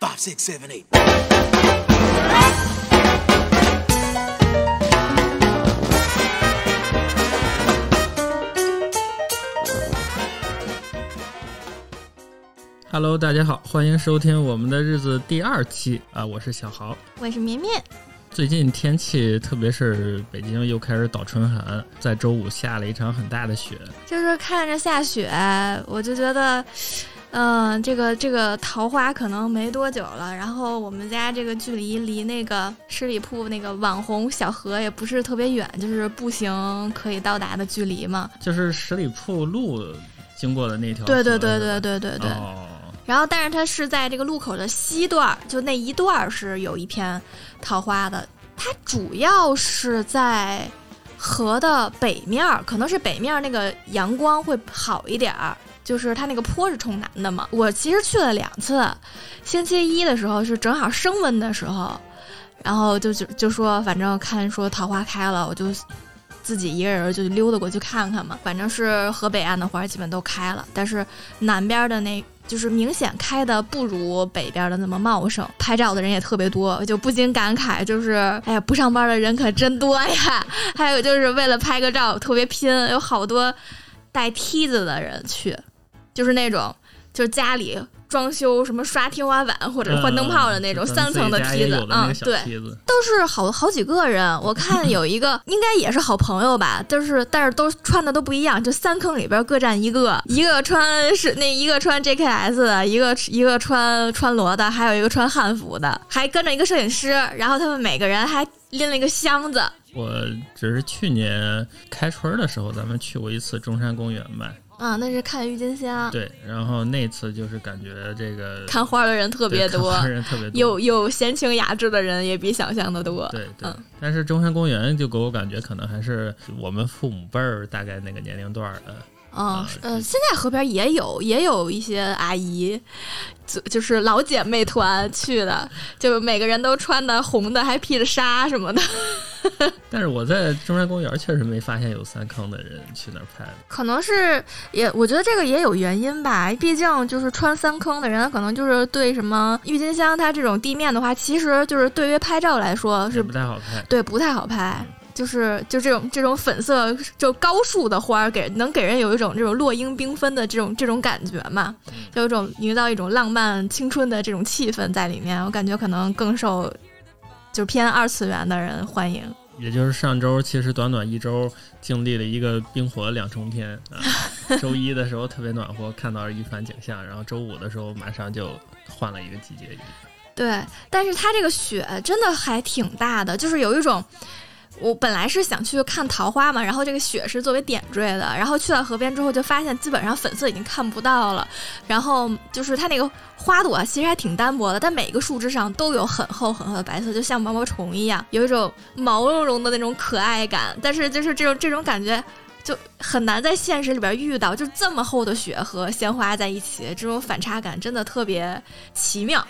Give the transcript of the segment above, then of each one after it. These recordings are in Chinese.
Five, six, seven, eight. Hello，大家好，欢迎收听我们的日子第二期啊，我是小豪。我是绵绵，最近天气，特别是北京又开始倒春寒，在周五下了一场很大的雪。就是看着下雪，我就觉得，嗯、这个这个桃花可能没多久了。然后我们家这个距离离那个十里铺那个网红小河也不是特别远，就是步行可以到达的距离嘛。就是十里铺路经过的那条河。对对对对对对对。哦，然后，但是它是在这个路口的西段儿，就那一段儿是有一片桃花的。它主要是在河的北面儿，可能是北面儿那个阳光会好一点儿，就是它那个坡是冲南的嘛。我其实去了两次，星期一的时候是正好升温的时候，然后就就就说反正看说桃花开了，我就自己一个人就溜达过去看看嘛。反正是河北岸的花基本都开了，但是南边的那就是明显开的不如北边的那么茂盛，拍照的人也特别多，就不禁感慨，就是哎呀，不上班的人可真多呀。还有就是为了拍个照特别拼，有好多带梯子的人去，就是那种就是家里装修什么刷天花板或者换灯泡的那种嗯三层咱自己家梯子嗯对。都是好好几个人，我 看有一个应该也是好朋友吧，就是但是都穿的都不一样，就三坑里边各站一个，一个穿是那一个穿 JKS 的，一个一个穿穿罗的，还有一个穿汉服的，还跟着一个摄影师，然后他们每个人还拎了一个箱子，我只是去年开春的时候，咱们去过一次中山公园吧。啊，那是看郁金香，对，然后那次就是感觉这个看花的人特别多看花，人特别多。有有闲情雅致的人也比想象的多，对对，嗯但是中山公园就给我感觉可能还是我们父母辈儿大概那个年龄段儿的。嗯现在河边也有也有一些阿姨，就就是老姐妹团 去的，就每个人都穿的红的，还披着纱什么的。但是我在中山公园确实没发现有三坑的人去那儿拍的。可能是也，我觉得这个也有原因吧。毕竟就是穿三坑的人，可能就是对什么郁金香它这种地面的话，其实就是对于拍照来说是不太好拍。对不太好拍。就是就这种这种粉色就高树的花儿，给能给人有一种这种落英缤纷的这种这种感觉嘛，就有一种营造一种浪漫青春的这种气氛在里面。我感觉可能更受就是偏二次元的人欢迎。也就是上周，其实短短一周经历了一个冰火两重天啊。周一的时候特别暖和，看到了一番景象，然后周五的时候马上就换了一个季节雨。对，但是它这个雪真的还挺大的，就是有一种。我本来是想去看桃花嘛，然后这个雪是作为点缀的，然后去到河边之后就发现基本上粉色已经看不到了，然后就是它那个花朵啊其实还挺单薄的，但每个树枝上都有很厚很厚的白色，就像毛毛虫一样，有一种毛茸茸的那种可爱感，但是就是这种这种感觉。就很难在现实里边遇到，就这么厚的雪和鲜花在一起，这种反差感真的特别奇妙。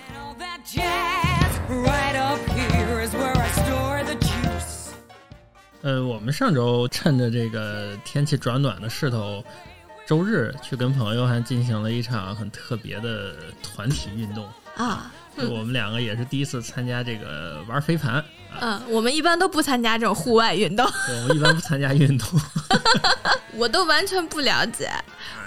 呃，我们上周趁着这个天气转暖的势头，周日去跟朋友还进行了一场很特别的团体运动。啊，就我们两个也是第一次参加这个玩飞盘啊，嗯，我们一般都不参加这种户外运动，对我们一般不参加运动 我都完全不了解，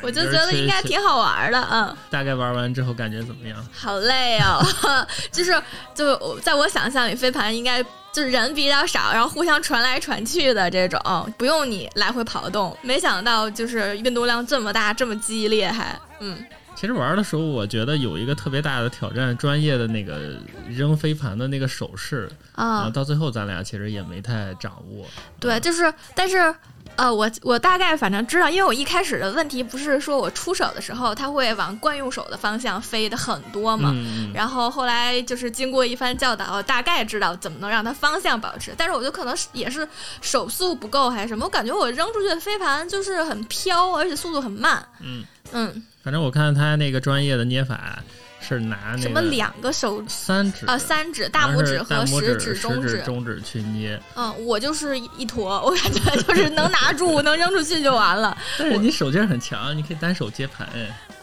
我就觉得应该挺好玩的，嗯，大概玩完之后感觉怎么样？好累哦，就是就我在我想象里，飞盘应该就是人比较少，然后互相传来传去的这种，不用你来回跑动。没想到就是运动量这么大，这么激烈，还嗯其实玩的时候，我觉得有一个特别大的挑战，专业的那个扔飞盘的那个手势啊，到最后咱俩其实也没太掌握。对，就是，但是，呃，我我大概反正知道，因为我一开始的问题不是说我出手的时候，它会往惯用手的方向飞的很多嘛，然后后来就是经过一番教导，大概知道怎么能让它方向保持。但是我就可能也是手速不够还是什么，我感觉我扔出去的飞盘就是很飘，而且速度很慢。嗯嗯，反正我看他那个专业的捏法是拿那个什么两个手三指啊，三指、大拇指和食指、指、中指。中指去捏。嗯，我就是一坨，我感觉就是能拿住，能扔出去就完了。但是你手劲儿很强，你可以单手接盘。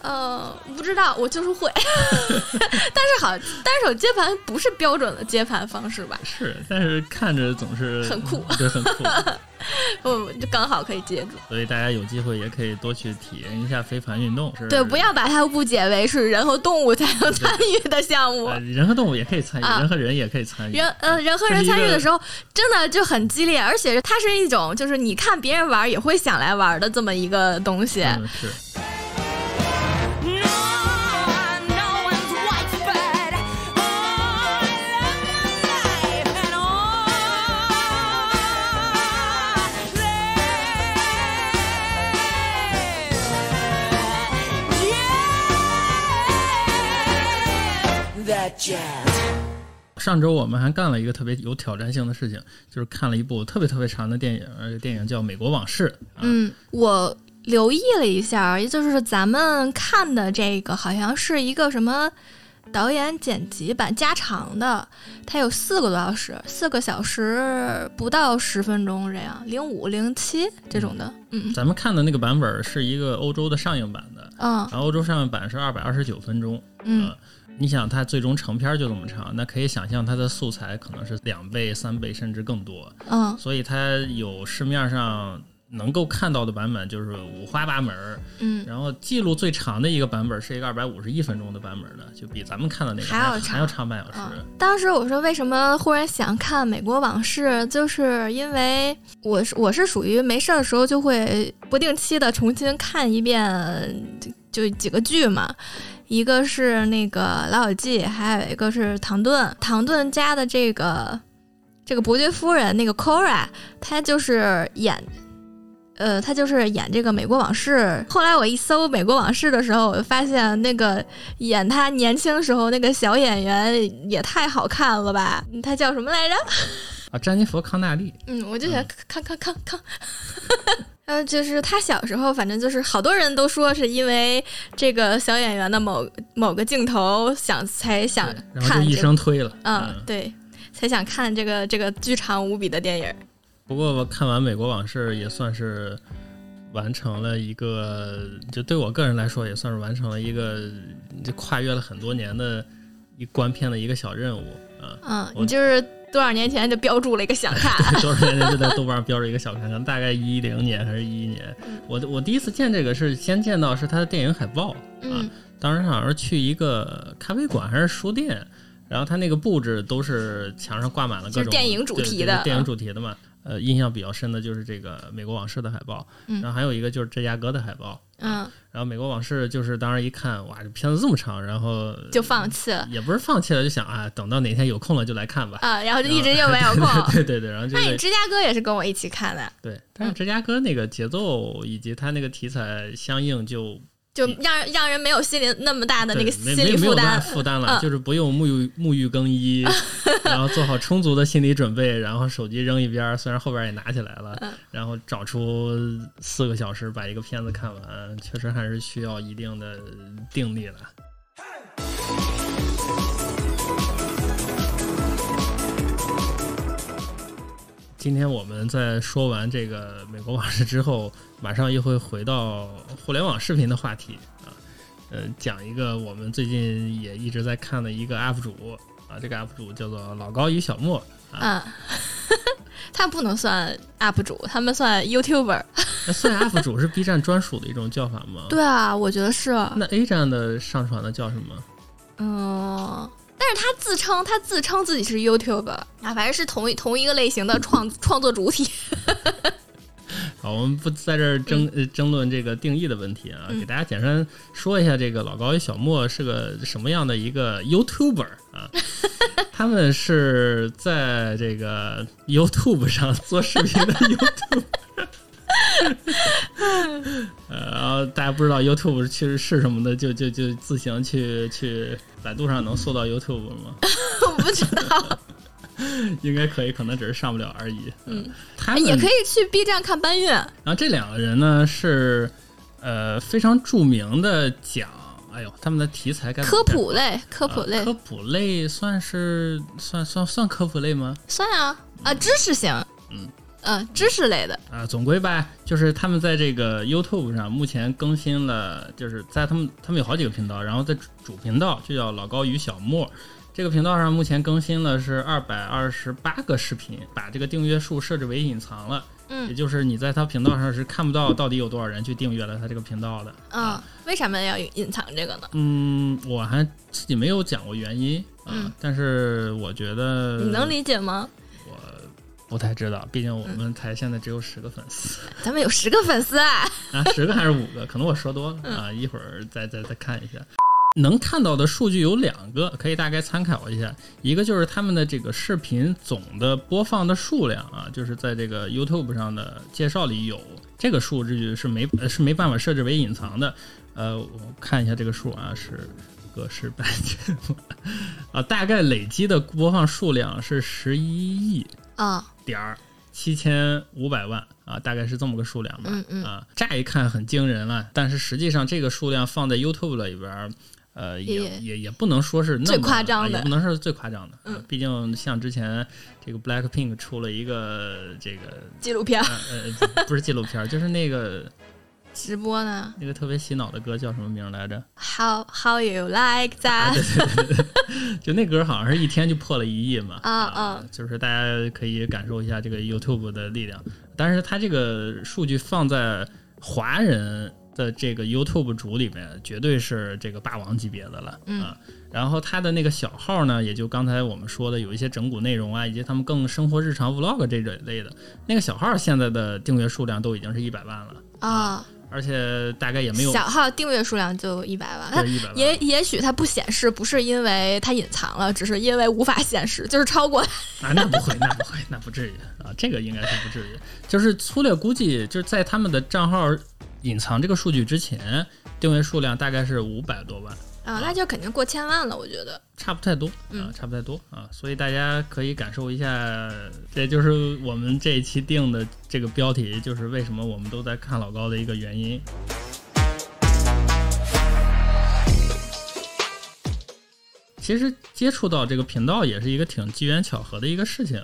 哎呃，不知道，我就是会，但是好，单手接盘不是标准的接盘方式吧？是，但是看着总是很酷对，很酷。不，就刚好可以接住。所以大家有机会也可以多去体验一下飞盘运动。是对，不要把它误解为是人和动物才能参与的项目。呃人和动物也可以参与，啊人和人也可以参与。人呃，人和人参与的时候，真的就很激烈，而且它是一种就是你看别人玩也会想来玩的这么一个东西。嗯，是。上周我们还干了一个特别有挑战性的事情，就是看了一部特别特别长的电影，呃，电影叫《美国往事》啊。嗯，我留意了一下，也就是咱们看的这个好像是一个什么导演剪辑版加长的，它有四个多小时，四个小时不到十分钟这样，零五零七这种的。嗯咱们看的那个版本是一个欧洲的上映版的，嗯然后欧洲上映版是二百二十九分钟。嗯呃你想它最终成片就这么长，那可以想象它的素材可能是两倍、三倍甚至更多，嗯所以它有市面上能够看到的版本就是五花八门儿。嗯，然后记录最长的一个版本是一个二百五十一分钟的版本的，就比咱们看的那个还要长还要长半小时。嗯，当时我说为什么忽然想看《美国往事》，就是因为我是我是属于没事儿的时候就会不定期的重新看一遍，就就几个剧嘛。一个是那个《老友记》，还有一个是唐顿。唐顿家的这个这个伯爵夫人那个 Cora，她就是演。呃，她就是演这个《美国往事》。后来我一搜《美国往事》的时候，我就发现那个演她年轻时候那个小演员也太好看了吧？她叫什么来着？啊，詹妮弗·康纳利，嗯，我就想看看看看。呃，就是他小时候，反正就是好多人都说是因为这个小演员的某某个镜头想才想对然后就一生推了。嗯，对，才想看这个这个巨长无比的电影。不过我看完《美国往事》也算是完成了一个，就对我个人来说也算是完成了一个，就跨越了很多年的一关片的一个小任务啊。嗯，你就是多少年前就标注了一个想看。多少年前就在豆瓣上标注一个小看看，大概一零年还是一一年。我我第一次见这个是先见到是他的电影海报啊，嗯当时好像是去一个咖啡馆还是书店，然后它那个布置都是墙上挂满了各种电影主题的电影主题的嘛。呃，印象比较深的就是这个《美国往事》的海报，嗯然后还有一个就是芝加哥的海报。嗯，然后《美国往事》就是当时一看，哇，这片子这么长，然后就放弃了也不是放弃了，就想啊，等到哪天有空了就来看吧。啊，然后就一直就没有空。对 对对，然后就那你芝加哥也是跟我一起看的，对，但是芝加哥那个节奏以及它那个题材相应就就让让人没有心理那么大的那个没没没有心理负担。负担了，嗯就是不用沐浴沐浴更衣，然后做好充足的心理准备，然后手机扔一边儿，虽然后边儿也拿起来了，嗯然后找出四个小时把一个片子看完，确实还是需要一定的定力的。今天我们在说完这个美国往事之后，马上又会回到互联网视频的话题啊，呃，讲一个我们最近也一直在看的一个 UP 主啊，这个 UP 主叫做老高与小莫啊，嗯，他不能算 UP 主，他们算 YouTuber。那算 UP 主是 B 站专属的一种叫法吗？对啊，我觉得是。那 A 站的上传的叫什么？嗯，但是他自称他自称自己是 YouTuber 啊，反正是同一同一个类型的创 创作主体。好，我们不在这儿争、呃争论这个定义的问题啊，嗯给大家简单说一下，这个老高与小莫是个什么样的一个 YouTuber 啊？他们是在这个 YouTube 上做视频的 YouTube。呃，然后大家不知道 YouTube 其实是什么的，就就就自行去去百度上能搜到 YouTube 吗？我不知道，应该可以，可能只是上不了而已。嗯，他也可以去 B 站看搬运。然后这两个人呢是呃非常著名的讲，哎呦，他们的题材该科普类，科普类、啊科普类算是算算算科普类吗？算啊啊，知识型。嗯，嗯，知识类的，啊，总归吧，就是他们在这个 YouTube 上目前更新了，就是在他们他们有好几个频道，然后在主主频道就叫老高与小莫。这个频道上目前更新了是二百二十八个视频，把这个订阅数设置为隐藏了，嗯也嗯就是你在他频道上是看不到到底有多少人去订阅了他这个频道的。嗯，为什么要隐藏这个呢？嗯，我还自己没有讲过原因啊，嗯但是我觉得你能理解吗？不太知道，毕竟我们台现在只有十个粉丝。咱们有十个粉丝啊，啊，十个还是五个？可能我说多了嗯啊，一会儿再再再看一下。能看到的数据有两个，可以大概参考一下。一个就是他们的这个视频总的播放的数量啊，就是在这个 YouTube 上的介绍里有这个数据是没呃是没办法设置为隐藏的。呃，我看一下这个数啊，是格式版节目啊，大概累积的播放数量是十一亿啊，点儿七千五百万啊，大概是这么个数量吧。嗯嗯啊，乍一看很惊人了，但是实际上这个数量放在 YouTube 里边儿，呃，也也也也不能说是那么最夸张的不能说是最夸张的。嗯啊毕竟像之前这个 Blackpink 出了一个这个纪录片呃不是纪录片，就是那个直播呢那个特别洗脑的歌叫什么名儿来着？？How How you like 啊，that？对对对对，就那歌好像是一天就破了一亿嘛。啊啊就是大家可以感受一下这个 YouTube 的力量。但是它这个数据放在华人的这个 YouTube 主里面，绝对是这个霸王级别的了、嗯啊。然后他的那个小号呢，也就刚才我们说的，有一些整蛊内容啊，以及他们更生活日常 Vlog 这一类的，那个小号现在的订阅数量都已经是一百万了，啊，而且大概也没有小号订阅数量就一百万。也也许它不显示，不是因为它隐藏了，只是因为无法显示，就是超过 啊，那不会，那不会，那不至于啊，这个应该是不至于。就是粗略估计，就是在他们的账号隐藏这个数据之前，订阅数量大概是五百多万，啊，那就肯定过千万了，我觉得。差不太多啊嗯，差不太多啊，所以大家可以感受一下，这就是我们这一期定的这个标题，就是为什么我们都在看老高的一个原因。其实接触到这个频道也是一个挺机缘巧合的一个事情。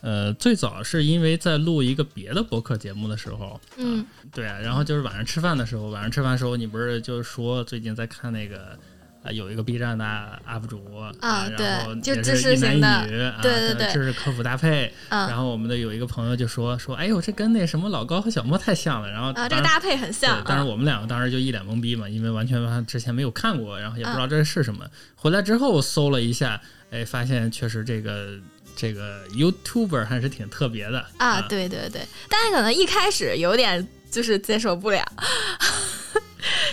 呃，最早是因为在录一个别的播客节目的时候，嗯对啊，然后就是晚上吃饭的时候，晚上吃饭的时候，你不是就是说最近在看那个啊、有一个 B 站的 UP 主啊然后也对就知识型的一女啊，对对对知识科普搭配。然嗯后我们的有一个朋友就说说，哎呦，这跟那什么老高和小莫太像了。然后啊，这个搭配很像对，但是啊。我们两个当时就一脸懵逼嘛，因为完全之前没有看过，然后也不知嗯道这是什么。回来之后搜了一下，哎，发现确实这个这个 YouTuber 还是挺特别的啊，对对对，但是可能一开始有点就是接受不了，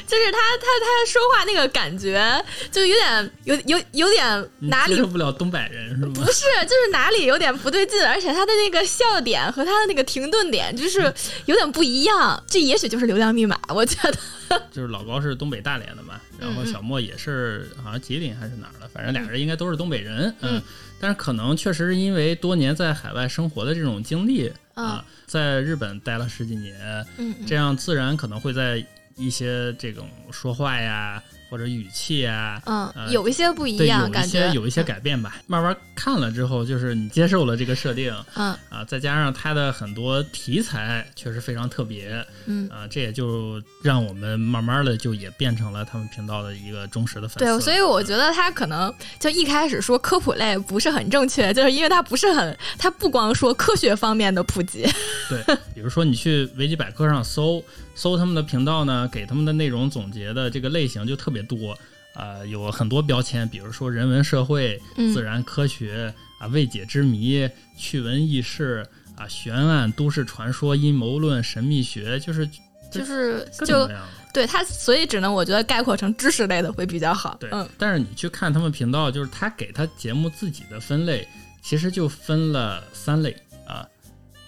就是他他他说话那个感觉就有点有有有点哪里受不了东北人是吗？不是，就是哪里有点不对劲，而且他的那个笑点和他的那个停顿点就是有点不一样，这也许就是流量密码，我觉得。就是老高是东北大连的嘛，然后小莫也是好像吉林还是哪儿的，反正俩人应该都是东北人，嗯嗯，但是可能确实是因为多年在海外生活的这种经历啊，在日本待了十几年，嗯这样自然可能会在一些这种说话呀或者语气啊。嗯呃，有一些不一对，样，感觉些有一些改变吧。慢慢看了之后，就是你接受了这个设定嗯啊，再加上它的很多题材确实非常特别，嗯。啊，这也就让我们慢慢的就也变成了他们频道的一个忠实的粉丝。对，所以我觉得他可能就一开始说科普类不是很正确，就是因为他不是很，他不光说科学方面的普及，对，比如说你去维基百科上搜搜他们的频道呢，给他们的内容总结的这个类型就特别多。啊、有很多标签，比如说人文社会、嗯自然科学啊、未解之谜、趣闻轶事啊、悬案、都市传说、阴谋论、神秘学，就是就是就。对他，所以只能我觉得概括成知识类的会比较好。对，嗯但是你去看他们频道，就是他给他节目自己的分类，其实就分了三类啊，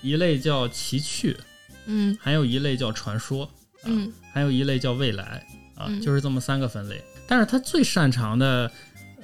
一类叫奇趣，嗯还有一类叫传说，啊、嗯还有一类叫未来啊，嗯就是这么三个分类。但是他最擅长的。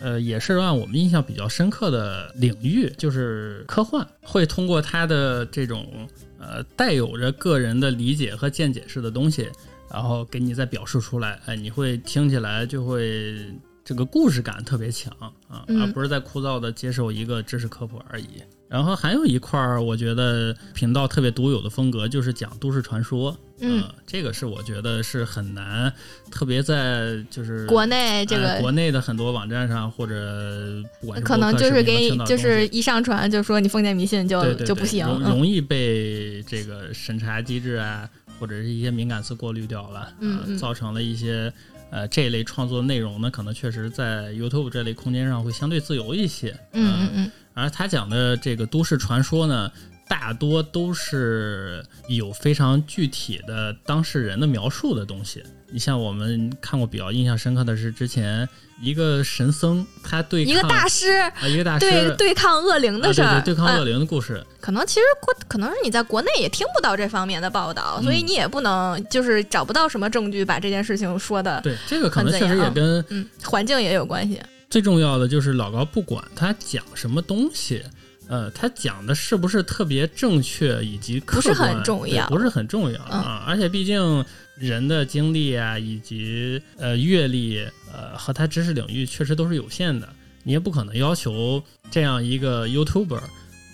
呃，也是让我们印象比较深刻的领域，就是科幻，会通过他的这种呃带有着个人的理解和见解式的东西，然后给你再表述出来，哎，你会听起来就会这个故事感特别强啊，嗯。而不是在枯燥的接受一个知识科普而已。然后还有一块儿，我觉得频道特别独有的风格就是讲都市传说，嗯。呃这个是我觉得是很难，特别在就是国内这个呃国内的很多网站上或者不管是可能就是给你就是一上传就说你封建迷信就就不行，嗯。容容易被这个审查机制啊，或者是一些敏感词过滤掉了，嗯。造成了一些呃这一类创作内容呢，可能确实在 YouTube 这类空间上会相对自由一些。嗯呃嗯嗯而他讲的这个都市传说呢，大多都是有非常具体的当事人的描述的东西。你像我们看过比较印象深刻的是之前一个神僧，他对一个大师啊一个大师对对抗恶灵的事儿，啊对抗恶嗯灵的故事，可能其实国可能是你在国内也听不到这方面的报道，所以嗯你也不能就是找不到什么证据把这件事情说的，对这个可能确实也跟嗯，环境也有关系。最重要的就是老高不管他讲什么东西，呃，他讲的是不是特别正确以及客不是很重要不是很重要、嗯啊。而且毕竟人的经历啊，以及呃阅历，呃和他知识领域确实都是有限的，你也不可能要求这样一个 YouTuber。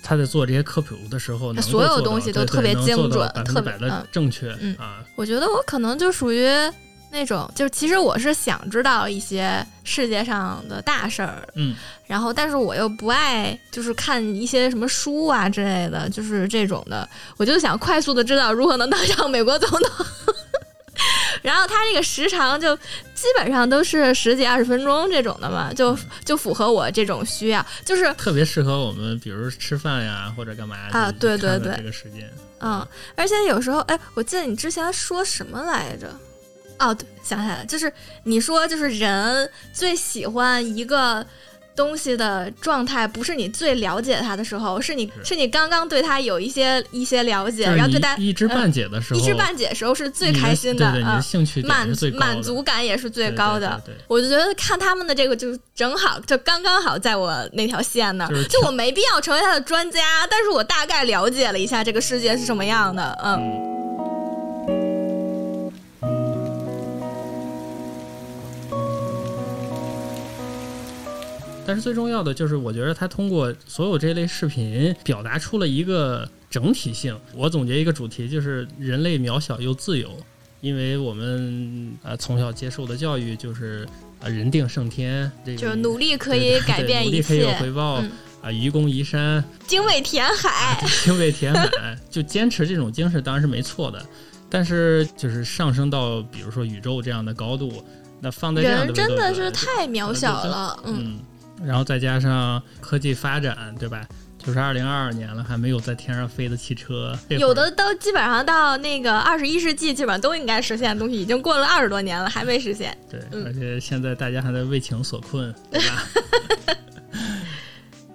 他在做这些科普的时候，能够所有东西都特别精准特别的嗯正确、嗯啊。我觉得我可能就属于那种，就是其实我是想知道一些世界上的大事儿，嗯，然后但是我又不爱就是看一些什么书啊之类的，就是这种的，我就想快速的知道如何能当上美国总统。然后它这个时长就基本上都是十几二十分钟这种的嘛，就就符合我这种需要，就是特别适合我们，比如吃饭呀或者干嘛啊对对对这个时间，嗯，而且有时候，哎，我记得你之前说什么来着？哦，对，想起来了，就是你说，就是人最喜欢一个东西的状态，不是你最了解它的时候，是你是是你刚刚对它有一些一些了解，然后对它一知半解的时候，一知半解的时候是最开心的对对，你的啊，兴趣点满满足感也是最高的。对对对对我就觉得看他们的这个就正好，就刚刚好在我那条线那儿，就是就我没必要成为他的专家，但是我大概了解了一下这个世界是什么样的，嗯。嗯但是最重要的就是，我觉得他通过所有这类视频表达出了一个整体性。我总结一个主题，就是人类渺小又自由。因为我们呃从小接受的教育就是呃人定胜天，这个就是努力可以改变一切努力可以有，回报啊、嗯愚公移山，精卫填海。精卫填海，就坚持这种精神当然是没错的，但是就是上升到比如说宇宙这样的高度，那放在这样的人真的是太渺小了，嗯，嗯，然后再加上科技发展，对吧？就是二零二二年了，还没有在天上飞的汽车，有的都基本上到那个二十一世纪，基本上都应该实现的东西，已经过了二十多年了，还没实现。对，嗯而且现在大家还在为情所困，对吧？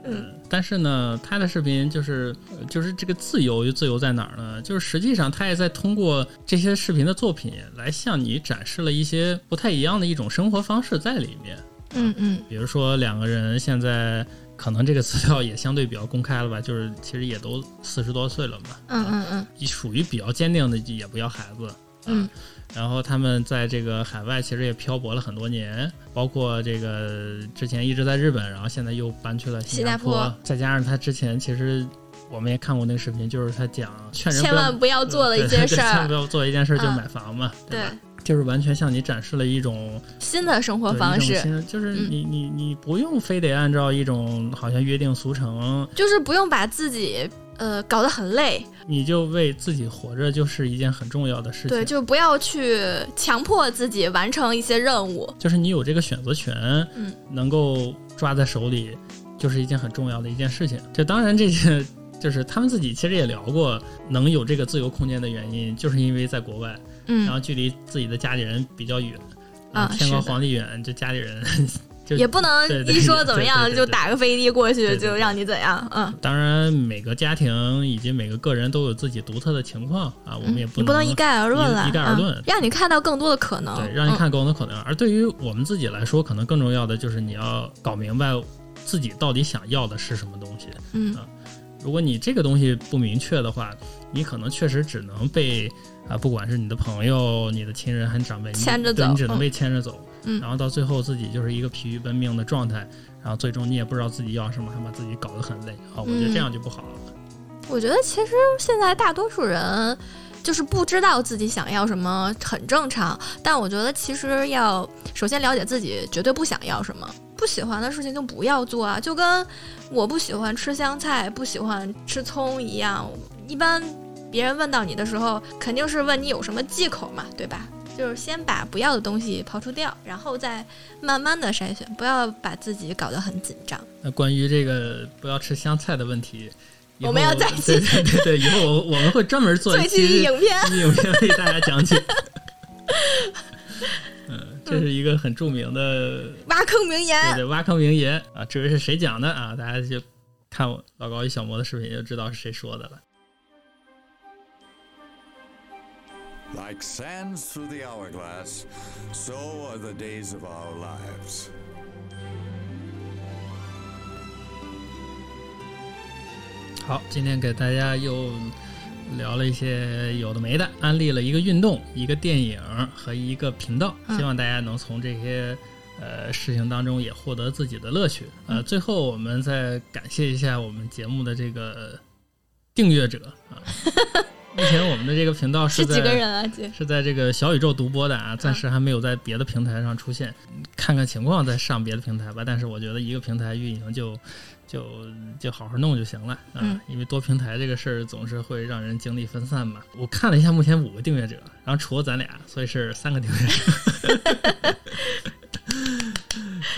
嗯，但是呢，他的视频就是呃就是这个自由又自由在哪儿呢？就是实际上他也在通过这些视频的作品来向你展示了一些不太一样的一种生活方式在里面。嗯嗯。比如说两个人现在可能这个资料也相对比较公开了吧，就是其实也都四十多岁了嘛，嗯嗯嗯。属于比较坚定的也不要孩子，啊。嗯，然后他们在这个海外其实也漂泊了很多年，包括这个之前一直在日本，然后现在又搬去了新加坡。再加上他之前其实我们也看过那个视频，就是他讲劝人千万不要做的一件事千万不，要做一件事就是嗯。买房嘛，对吧？就是完全向你展示了一种新的生活方式，就是嗯你你你不用非得按照一种好像约定俗成，就是不用把自己呃搞得很累，你就为自己活着，就是一件很重要的事情。对，就不要去强迫自己完成一些任务。就是你有这个选择权，嗯，能够抓在手里，就是一件很重要的一件事情。这当然，这些 就是他们自己其实也聊过，能有这个自由空间的原因，就是因为在国外，然嗯，后距离自己的家里人比较远，啊天高皇帝远，就家里人 就也不能一说怎么样就打个飞的过去就让你怎样，嗯。当然，每个家庭以及每个个人都有自己独特的情况啊，我们也嗯不能一概而论了，一一概而论嗯让你看到更多的可能，对，让你嗯看更多的可能。而对于我们自己来说，可能更重要的就是你要搞明白自己到底想要的是什么东西。嗯如果你这个东西不明确的话，你可能确实只能被啊、不管是你的朋友、你的亲人还是长辈，牵着走对你只能嗯被牵着走。嗯然后到最后自己就是一个疲于奔命的状态，然后最终你也不知道自己要什么，还把自己搞得很累啊，我觉得嗯这样就不好了。我觉得其实现在大多数人就是不知道自己想要什么，很正常。但我觉得其实要首先了解自己绝对不想要什么，不喜欢的事情就不要做啊，就跟我不喜欢吃香菜、不喜欢吃葱一样。一般别人问到你的时候，肯定是问你有什么忌口嘛，对吧？就是先把不要的东西刨除掉，然后再慢慢的筛选，不要把自己搞得很紧张。那关于这个不要吃香菜的问题，我们要再对对对对，以后我我们会专门做一期 影片，影片为大家讲解。嗯，这是一个很著名的 挖坑名言。对对挖坑名言啊，至于是谁讲的啊，大家就看我老高与小魔的视频就知道是谁说的了。Like sands through the hourglass, so are the days of our lives. 好，今天给大家又聊了一些有的没的，安利了一个运动、一个电影和一个频道，嗯希望大家能从这些呃事情当中也获得自己的乐趣。嗯呃，最后我们再感谢一下我们节目的这个订阅者啊。目前我们的这个频道是在几个人啊？姐？是在这个小宇宙独播的啊，暂时还没有在别的平台上出现，看看情况再上别的平台吧。但是我觉得一个平台运营就就就好好弄就行了啊，嗯因为多平台这个事儿总是会让人精力分散嘛。我看了一下，目前五个订阅者，然后除了咱俩，所以是三个订阅者。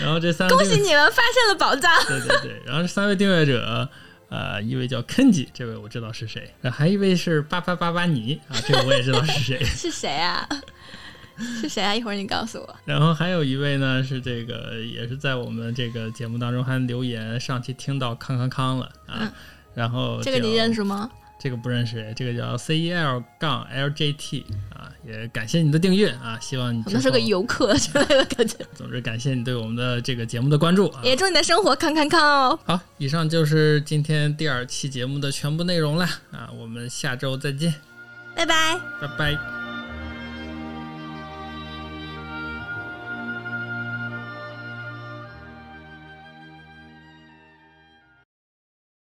然后这三个恭喜你们发现了宝藏！对对对，然后这三位订阅者，呃，一位叫 Kenji，这位我知道是谁，还一位是八八八八尼啊，这个我也知道是谁。是谁啊？是谁啊？一会儿你告诉我。然后还有一位呢，是这个也是在我们这个节目当中还留言，上期听到康康康了啊。嗯然后这个你认？识吗？这个不认识，这个叫 C E L 杠 L J T 啊，也感谢你的订阅啊，希望你可能是个。游客之类的感觉。总之，感谢你对我们的这个节目的关注啊。也祝你的生活康康康哦！好，以上就是今天第二期节目的全部内容了啊，我们下周再见，拜拜。拜拜。